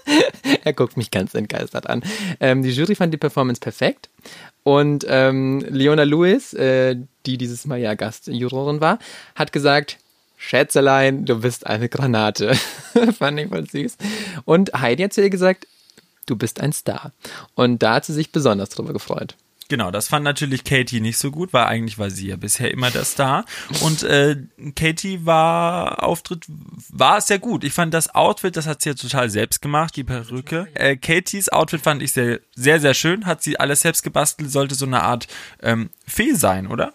(laughs) er guckt mich ganz entgeistert an. Ähm, die Jury fand die Performance perfekt. Und ähm, Leona Lewis, äh, die dieses Mal ja Gastjurorin war, hat gesagt, Schätzelein, du bist eine Granate. (laughs) fand ich voll süß. Und Heidi hat zu ihr gesagt, du bist ein Star. Und da hat sie sich besonders drüber gefreut. Genau, das fand natürlich Katie nicht so gut, weil eigentlich war sie ja bisher immer der Star. Und äh, Katie war Auftritt war sehr gut. Ich fand das Outfit, das hat sie ja total selbst gemacht, die Perücke. Äh, Katies Outfit fand ich sehr, sehr, sehr schön. Hat sie alles selbst gebastelt, sollte so eine Art ähm, Fee sein, oder?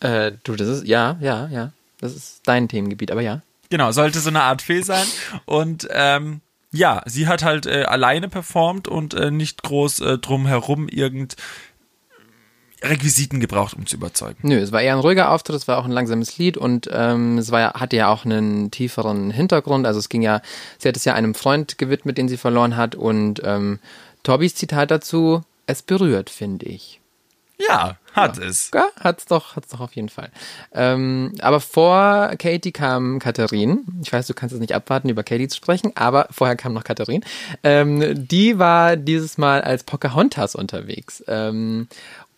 Äh, du, das ist, ja, ja, ja. Das ist dein Themengebiet, aber ja. Genau, sollte so eine Art Fee sein. Und ähm, ja, sie hat halt äh, alleine performt und äh, nicht groß äh, drumherum irgend Requisiten gebraucht, um zu überzeugen. Nö, es war eher ein ruhiger Auftritt, es war auch ein langsames Lied und ähm, es war ja, hatte ja auch einen tieferen Hintergrund. Also es ging ja, sie hat es ja einem Freund gewidmet, den sie verloren hat und ähm, Tobbys Zitat dazu, es berührt, finde ich. Ja, hat es. Ja, hat's doch, hat's doch auf jeden Fall. Ähm, aber vor Katie kam Katharin. Ich weiß, du kannst es nicht abwarten, über Katie zu sprechen, aber vorher kam noch Katharin. Ähm, die war dieses Mal als Pocahontas unterwegs. Ähm,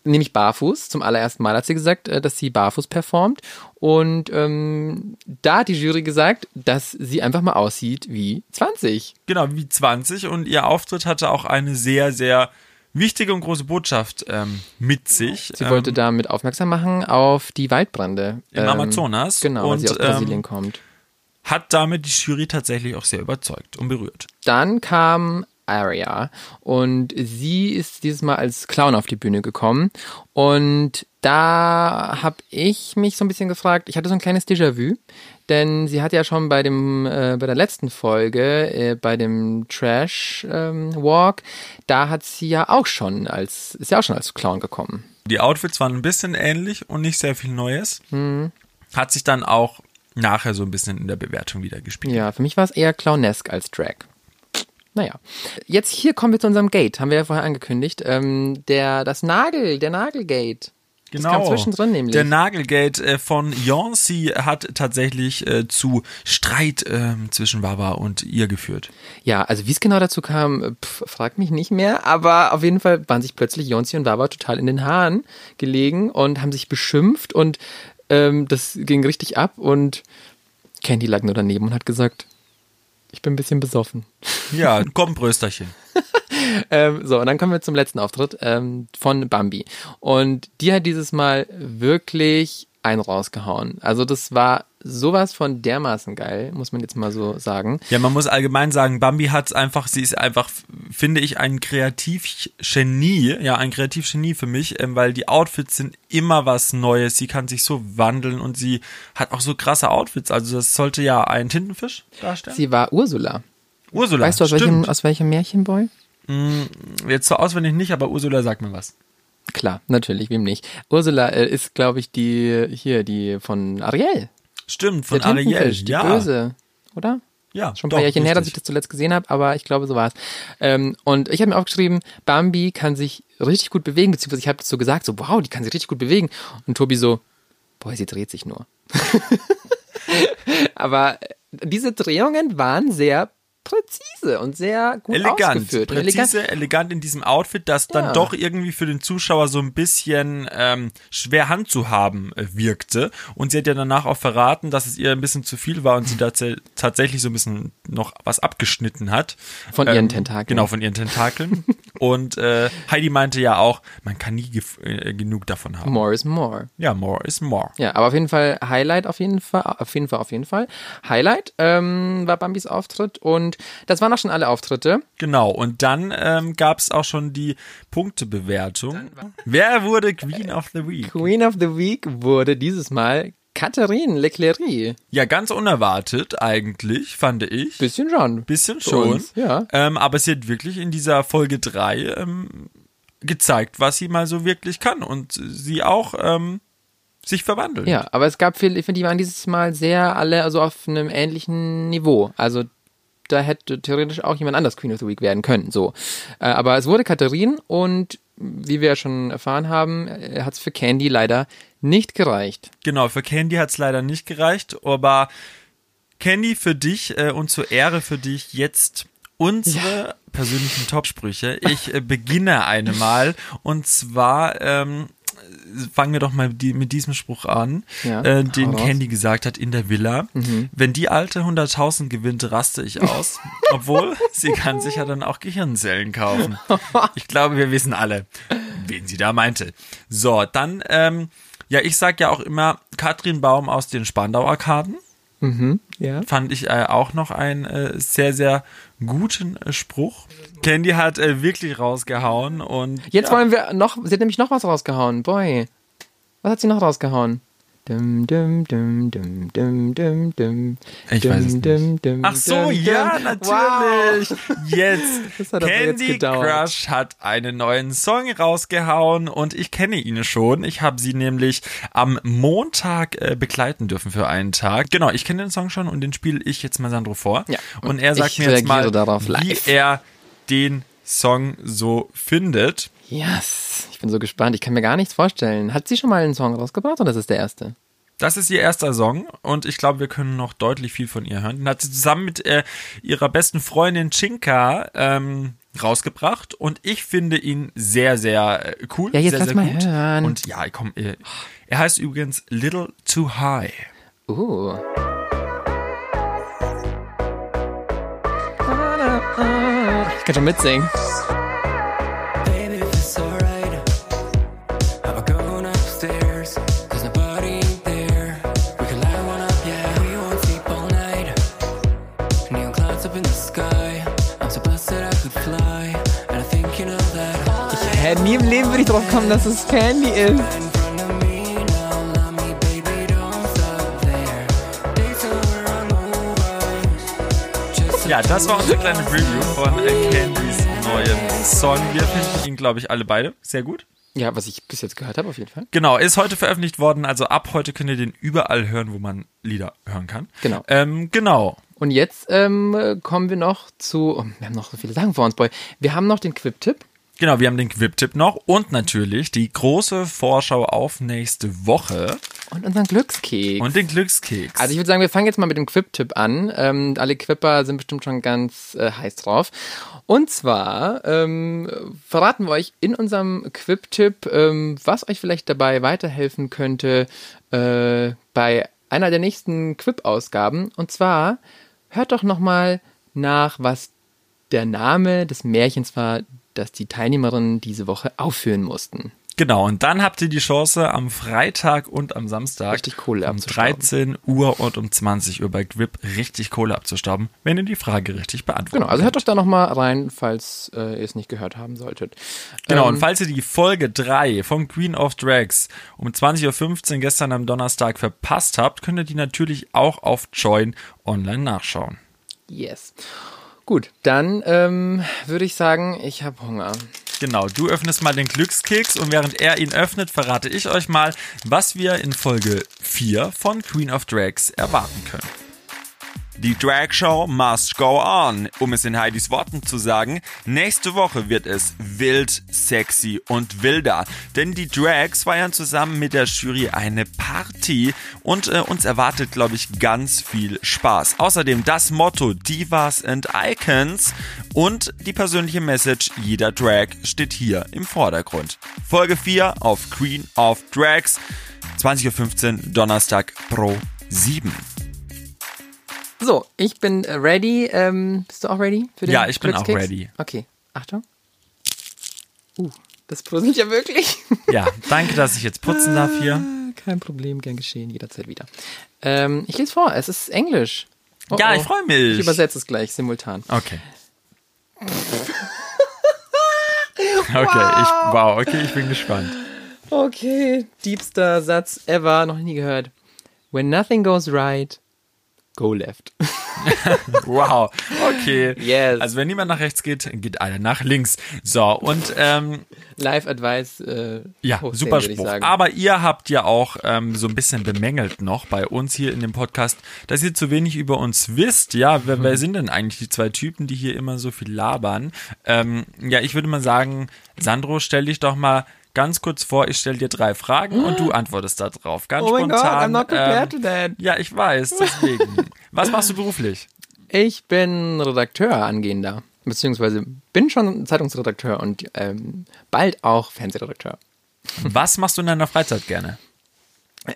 nämlich barfuß. Zum allerersten Mal hat sie gesagt, äh, dass sie barfuß performt. Und ähm, da hat die Jury gesagt, dass sie einfach mal aussieht wie 20. Genau, wie 20 und ihr Auftritt hatte auch eine sehr, sehr wichtige und große Botschaft ähm, mit sich. Sie wollte damit aufmerksam machen auf die Waldbrände. Im Amazonas. Genau, weil Und, sie aus ähm, Brasilien kommt. hat damit die Jury tatsächlich auch sehr überzeugt und berührt. Dann kam Aria und sie ist dieses Mal als Clown auf die Bühne gekommen und da habe ich mich so ein bisschen gefragt, ich hatte so ein kleines Déjà-vu, denn sie hat ja schon bei dem äh, bei der letzten Folge äh, bei dem Trash ähm, Walk, da hat sie ja auch schon als ist ja auch schon als Clown gekommen. Die Outfits waren ein bisschen ähnlich und nicht sehr viel Neues. Mhm. Hat sich dann auch nachher so ein bisschen in der Bewertung wieder gespielt. Ja, für mich war es eher clownesk als Drag. Naja, jetzt hier kommen wir zu unserem Gate, haben wir ja vorher angekündigt. Ähm, der, das Nagel, der Nagelgate. Das kam zwischendrin nämlich. Genau. Der Nagelgate äh, von Yancey hat tatsächlich äh, zu Streit ähm, zwischen Wawa und ihr geführt. Ja, also wie es genau dazu kam, pf, frag mich nicht mehr, aber auf jeden Fall waren sich plötzlich Jonsi und Wawa total in den Haaren gelegen und haben sich beschimpft und ähm, das ging richtig ab und Candy lag nur daneben und hat gesagt, ich bin ein bisschen besoffen. Ja, komm, Brösterchen. (laughs) Ähm, so, und dann kommen wir zum letzten Auftritt ähm, von Bambi. Und die hat dieses Mal wirklich einen rausgehauen. Also das war sowas von dermaßen geil, muss man jetzt mal so sagen. Ja, man muss allgemein sagen, Bambi hat's einfach, sie ist einfach, finde ich, ein Kreativgenie, ja, ein Kreativgenie für mich, ähm, weil die Outfits sind immer was Neues, sie kann sich so wandeln und sie hat auch so krasse Outfits, also das sollte ja ein Tintenfisch darstellen. Sie war Ursula. Ursula, Weißt du, aus welchem, aus welchem Märchenboy? Jetzt so auswendig nicht, aber Ursula sagt mir was. Klar, natürlich, wem nicht. Ursula äh, ist, glaube ich, die hier, die von Ariel. Stimmt, von Ariel, die ja. Böse, oder? Ja, Schon ein paar Jährchen her, dass ich das zuletzt gesehen habe, aber ich glaube, so war es. Ähm, und ich habe mir aufgeschrieben, Bambi kann sich richtig gut bewegen, beziehungsweise ich habe so gesagt, so wow, die kann sich richtig gut bewegen. Und Tobi so, boah, sie dreht sich nur. (laughs) aber diese Drehungen waren sehr präzise und sehr gut elegant, ausgeführt. präzise, elegant. in diesem Outfit, das dann Ja. doch irgendwie für den Zuschauer so ein bisschen ähm, schwer Hand zu haben äh, wirkte. Und sie hat ja danach auch verraten, dass es ihr ein bisschen zu viel war und sie tats tatsächlich so ein bisschen noch was abgeschnitten hat. Von ihren Tentakeln. Genau, von ihren Tentakeln. (laughs) und äh, Heidi meinte ja auch, man kann nie äh, genug davon haben. More is more. Ja, more is more. Ja, aber auf jeden Fall Highlight auf jeden Fall, auf jeden Fall, auf jeden Fall. Highlight ähm, war Bambis Auftritt und das waren auch schon alle Auftritte. Genau, und dann ähm, gab es auch schon die Punktebewertung. Wer wurde Queen of the Week? Queen of the Week wurde dieses Mal Catherine Leclerc. Ja, ganz unerwartet eigentlich, fand ich. Bisschen schon. Bisschen schon. uns, ja. Ähm, aber sie hat wirklich in dieser Folge 3 ähm, gezeigt, was sie mal so wirklich kann und sie auch ähm, sich verwandelt. Ja, aber es gab viele, ich finde, die waren dieses Mal sehr alle also auf einem ähnlichen Niveau. Also da hätte theoretisch auch jemand anders Queen of the Week werden können. So, äh, aber es wurde Katharine und wie wir ja schon erfahren haben, hat es für Candy leider nicht gereicht. Genau, für Candy hat's leider nicht gereicht, aber Candy für dich äh, und zur Ehre für dich jetzt unsere persönlichen Topsprüche. Ich äh, beginne eine mal und zwar ähm, fangen wir doch mal die, mit diesem Spruch an, Ja, äh, den raus. Candy gesagt hat in der Villa. Wenn die alte 100.000 gewinnt, raste ich aus. (laughs) Obwohl, sie kann sich ja dann auch Gehirnzellen kaufen. (laughs) Ich glaube, wir wissen alle, wen sie da meinte. So, dann, ähm, ja, ich sag ja auch immer Katrin Baum aus den Spandau-Arkaden. Ja. Fand ich äh, auch noch einen äh, sehr, sehr guten äh, Spruch. Candy hat äh, wirklich rausgehauen und Jetzt ja, wollen wir noch, sie hat nämlich noch was rausgehauen. Boy. Was hat sie noch rausgehauen? Dum, dum, dum, dum, dum, dum, dum. Ich Dum, weiß es nicht. dum, dum, Ach so, dum, ja, dum. natürlich. Jetzt. (laughs) Das hat aber jetzt Candy gedauert. Crush hat einen neuen Song rausgehauen und ich kenne ihn schon. Ich habe sie nämlich am Montag äh, begleiten dürfen für einen Tag. Genau, ich kenne den Song schon und den spiele ich jetzt mal Sandro vor. Ja, Und er sagt mir jetzt mal, wie er den Song so findet. Yes. Ich bin so gespannt. Ich kann mir gar nichts vorstellen. Hat sie schon mal einen Song rausgebracht oder ist das der erste? Das ist ihr erster Song und ich glaube, wir können noch deutlich viel von ihr hören. Den hat sie zusammen mit äh, ihrer besten Freundin Chinka ähm, rausgebracht und ich finde ihn sehr, sehr äh, cool. Ja, jetzt sehr, lass sehr mal gut. hören. Und ja, komm, äh, er heißt übrigens Little Too High. Uh. Ich kann schon mitsingen. Hä, nie im Leben würde ich drauf kommen, dass es Candy ist. Ja, das war unsere kleine Review von Candys neuen Song. Wir finden ihn, glaube ich, alle beide sehr gut. Ja, was ich bis jetzt gehört habe, auf jeden Fall. Genau, ist heute veröffentlicht worden. Also ab heute könnt ihr den überall hören, wo man Lieder hören kann. Genau. Ähm, genau. Und jetzt ähm, kommen wir noch zu. Oh, wir haben noch so viele Sachen vor uns, Boy. Wir haben noch den Quip-Tipp. Genau, wir haben den Quip-Tipp noch und natürlich die große Vorschau auf nächste Woche Und unseren Glückskeks. und den Glückskeks. Also ich würde sagen, wir fangen jetzt mal mit dem Quip-Tipp an. Ähm, alle Quipper sind bestimmt schon ganz äh, heiß drauf. Und zwar ähm, verraten wir euch in unserem Quip-Tipp, ähm, was euch vielleicht dabei weiterhelfen könnte äh, bei einer der nächsten Quip-Ausgaben. Und zwar hört doch nochmal nach, was der Name des Märchens war, das die Teilnehmerinnen diese Woche aufführen mussten. genau, und dann habt ihr die Chance am Freitag und am Samstag Richtig Kohle um abzustauben. 13 Uhr und um 20 Uhr bei Quip richtig Kohle abzustauben, wenn ihr die Frage richtig beantwortet. Genau, also hört doch da nochmal rein, falls äh, ihr es nicht gehört haben solltet. Genau, Ähm, und falls ihr die Folge 3 von Queen of Drags um 20.15 Uhr gestern am Donnerstag verpasst habt, könnt ihr die natürlich auch auf Join online nachschauen. Yes. Gut, dann ähm, würde ich sagen, ich habe Hunger. Genau, du öffnest mal den Glückskeks und während er ihn öffnet, verrate ich euch mal, was wir in Folge 4 von Queen of Drags erwarten können. Die Drag Show must go on. Um es in Heidis Worten zu sagen, nächste Woche wird es wild, sexy und wilder. Denn die Drags feiern zusammen mit der Jury eine Party und äh, uns erwartet, glaube ich, ganz viel Spaß. Außerdem das Motto Divas and Icons und die persönliche Message jeder Drag steht hier im Vordergrund. Folge 4 auf Queen of Drags, 20.15 Uhr Donnerstag pro 7. So, ich bin äh, ready. Ähm, bist du auch ready für den Ja, ich bin auch ready. Okay, Achtung. Uh, das bröselt ja wirklich. (laughs) Ja, danke, dass ich jetzt putzen darf hier. Kein Problem, gern geschehen, jederzeit wieder. Ähm, ich lese vor, es ist Englisch. Oh, Ja, ich freu mich. Ich übersetze es gleich simultan. Okay. (laughs) Okay, ich, wow, okay, ich bin gespannt. Okay, diebster Satz ever, noch nie gehört. When nothing goes right, go left. (laughs) Wow, okay. Yes. Also wenn niemand nach rechts geht, geht einer nach links. So, und ähm, Live Advice. Äh, ja, super Spruch. Aber ihr habt ja auch ähm, so ein bisschen bemängelt noch bei uns hier in dem Podcast, dass ihr zu wenig über uns wisst. Ja, wer, wer sind denn eigentlich die zwei Typen, die hier immer so viel labern? Ähm, ja, ich würde mal sagen, Sandro, stell dich doch mal ganz kurz vor, ich stelle dir drei Fragen und du antwortest da drauf. Ganz Oh my God, spontan. I'm not prepared ähm, to that. Ja, ich weiß, deswegen. (laughs) Was machst du beruflich? Ich bin Redakteur angehender, beziehungsweise bin schon Zeitungsredakteur und ähm, bald auch Fernsehredakteur. (laughs) Was machst du in deiner Freizeit gerne?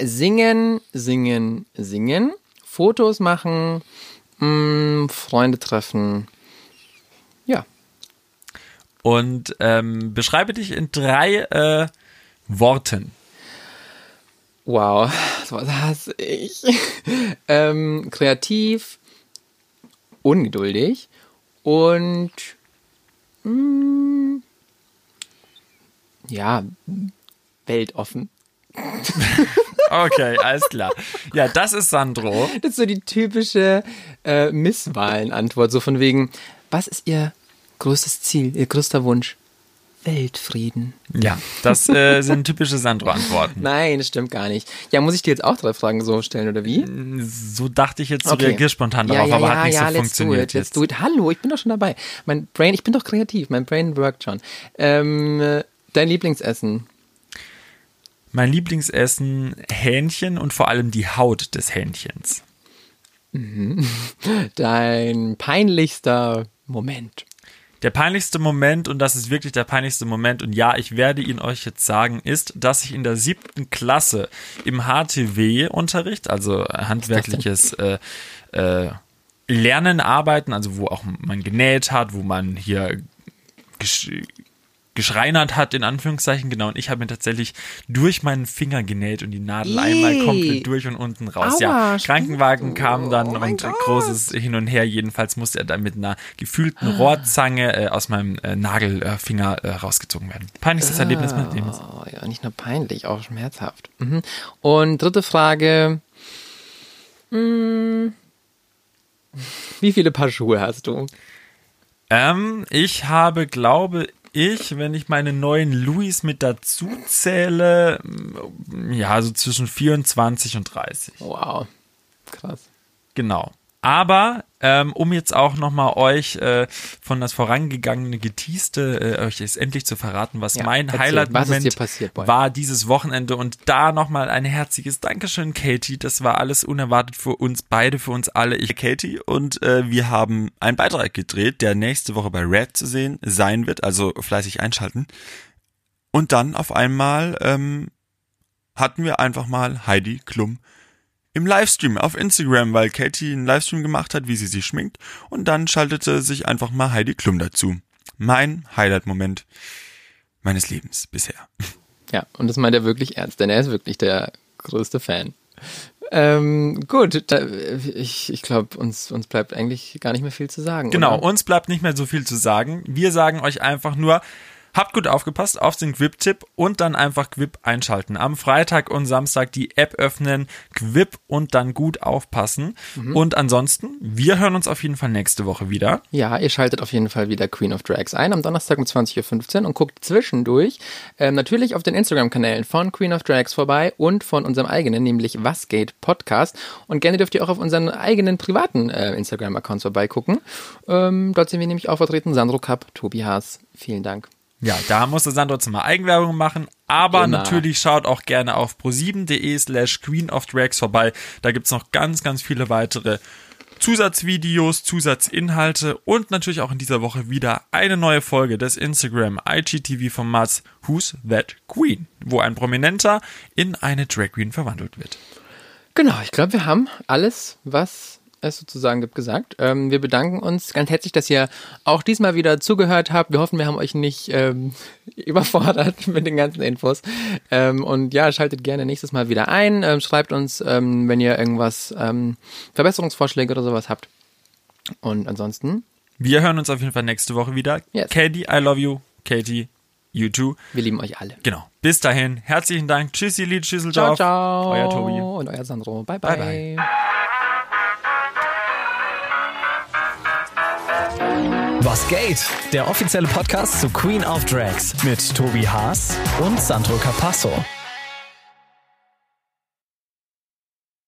Singen, singen, singen, Fotos machen, mh, Freunde treffen. Und ähm, beschreibe dich in drei äh, Worten. wow, (laughs) sowas hasse ich. (laughs) ähm, kreativ, ungeduldig und mh, ja, weltoffen. (laughs) Okay, alles klar. Ja, das ist Sandro. Das ist so die typische äh, Misswahlen-Antwort, so von wegen, was ist Ihr größtes Ziel, Ihr größter Wunsch? Weltfrieden. Ja, das äh, sind typische Sandro-Antworten. (laughs) Nein, das stimmt gar nicht. Ja, muss ich dir jetzt auch drei Fragen so stellen, oder wie? So dachte ich jetzt, du reagierst spontan ja, darauf, ja, aber ja, hat nicht ja, so funktioniert do it, let's jetzt. do it. Hallo, ich bin doch schon dabei. Mein Brain, ich bin doch kreativ, mein Brain workt schon. Ähm, äh, dein Lieblingsessen? Mein Lieblingsessen, Hähnchen und vor allem die Haut des Hähnchens. (laughs) Dein peinlichster Moment? Der peinlichste Moment, und das ist wirklich der peinlichste Moment, und ja, ich werde ihn euch jetzt sagen, ist, dass ich in der siebten Klasse im HTW-Unterricht, also handwerkliches äh, äh, Lernen, Arbeiten, also wo auch man genäht hat, wo man hier geschreinert hat, in Anführungszeichen, genau. Und ich habe mir tatsächlich durch meinen Finger genäht und die Nadel einmal Ih. komplett durch und unten raus. ja, Aua, Krankenwagen kam dann Oh und Gott. großes hin und her. Jedenfalls musste er dann mit einer gefühlten Rohrzange äh, aus meinem äh, Nagelfinger äh, rausgezogen werden. Peinlichstes Erlebnis meines Lebens. Oh ja, nicht nur peinlich, auch schmerzhaft. Mhm. Und dritte Frage. Hm, Wie viele Paar Schuhe hast du? Ähm, ich habe, glaube ich, wenn ich meine neuen Louis mit dazu zähle, mm, ja, so zwischen 24 und 30. Wow, krass. Genau. Aber ähm, um jetzt auch nochmal euch äh, von das vorangegangene Geteaste äh, euch jetzt endlich zu verraten, was Ja, mein Highlight-Moment war dieses Wochenende und da nochmal ein herzliches Dankeschön, Katie. Das war alles unerwartet für uns beide, für uns alle. Ich Katie und äh, wir haben einen Beitrag gedreht, der nächste Woche bei Red zu sehen sein wird, also fleißig einschalten. Und dann auf einmal ähm, hatten wir einfach mal Heidi Klum im Livestream auf Instagram, weil Katie einen Livestream gemacht hat, wie sie sich schminkt. Und dann schaltete sich einfach mal Heidi Klum dazu. Mein Highlight-Moment meines Lebens bisher. Ja, und das meint er wirklich ernst, denn er ist wirklich der größte Fan. Ähm, gut, da, ich, ich glaube, uns, uns bleibt eigentlich gar nicht mehr viel zu sagen. Genau, Oder? uns bleibt nicht mehr so viel zu sagen. Wir sagen euch einfach nur, habt gut aufgepasst auf den Quip-Tipp und dann einfach Quip einschalten. Am Freitag und Samstag die App öffnen, Quip und dann gut aufpassen. Mhm. Und ansonsten, wir hören uns auf jeden Fall nächste Woche wieder. Ja, ihr schaltet auf jeden Fall wieder Queen of Drags ein am Donnerstag um 20.15 Uhr und guckt zwischendurch ähm, natürlich auf den Instagram-Kanälen von Queen of Drags vorbei und von unserem eigenen, nämlich Was geht Podcast. Und gerne dürft ihr auch auf unseren eigenen privaten äh, Instagram-Accounts vorbeigucken. Ähm, dort sind wir nämlich auch vertreten. Sandro Kapp, Tobi Haas. Vielen Dank. Ja, da musste Sandro jetzt mal Eigenwerbung machen, aber Immer. natürlich schaut auch gerne auf pro7.de slash Queen of Drags vorbei. Da gibt's noch ganz, ganz viele weitere Zusatzvideos, Zusatzinhalte und natürlich auch in dieser Woche wieder eine neue Folge des Instagram IGTV-Formats Who's That Queen, wo ein Prominenter in eine Drag Queen verwandelt wird. Genau, ich glaube, wir haben alles, was es sozusagen gibt, gesagt. Ähm, wir bedanken uns ganz herzlich, dass ihr auch diesmal wieder zugehört habt. Wir hoffen, wir haben euch nicht ähm, (laughs) überfordert (laughs) mit den ganzen Infos. Ähm, und ja, schaltet gerne nächstes Mal wieder ein. Ähm, schreibt uns, ähm, wenn ihr irgendwas, ähm, Verbesserungsvorschläge oder sowas habt. Und ansonsten, Wir hören uns auf jeden Fall nächste Woche wieder. Yes. Katie, I love you. Katie, YouTube. Wir lieben euch alle. Genau. Bis dahin, herzlichen Dank. Tschüssi, Ciao, Schüsseldorf. ciao. Euer Tobi. Und euer Sandro. Bye, Bye, bye. bye. Was geht? Der offizielle Podcast zu Queen of Drags mit Tobi Haas und Sandro Capasso.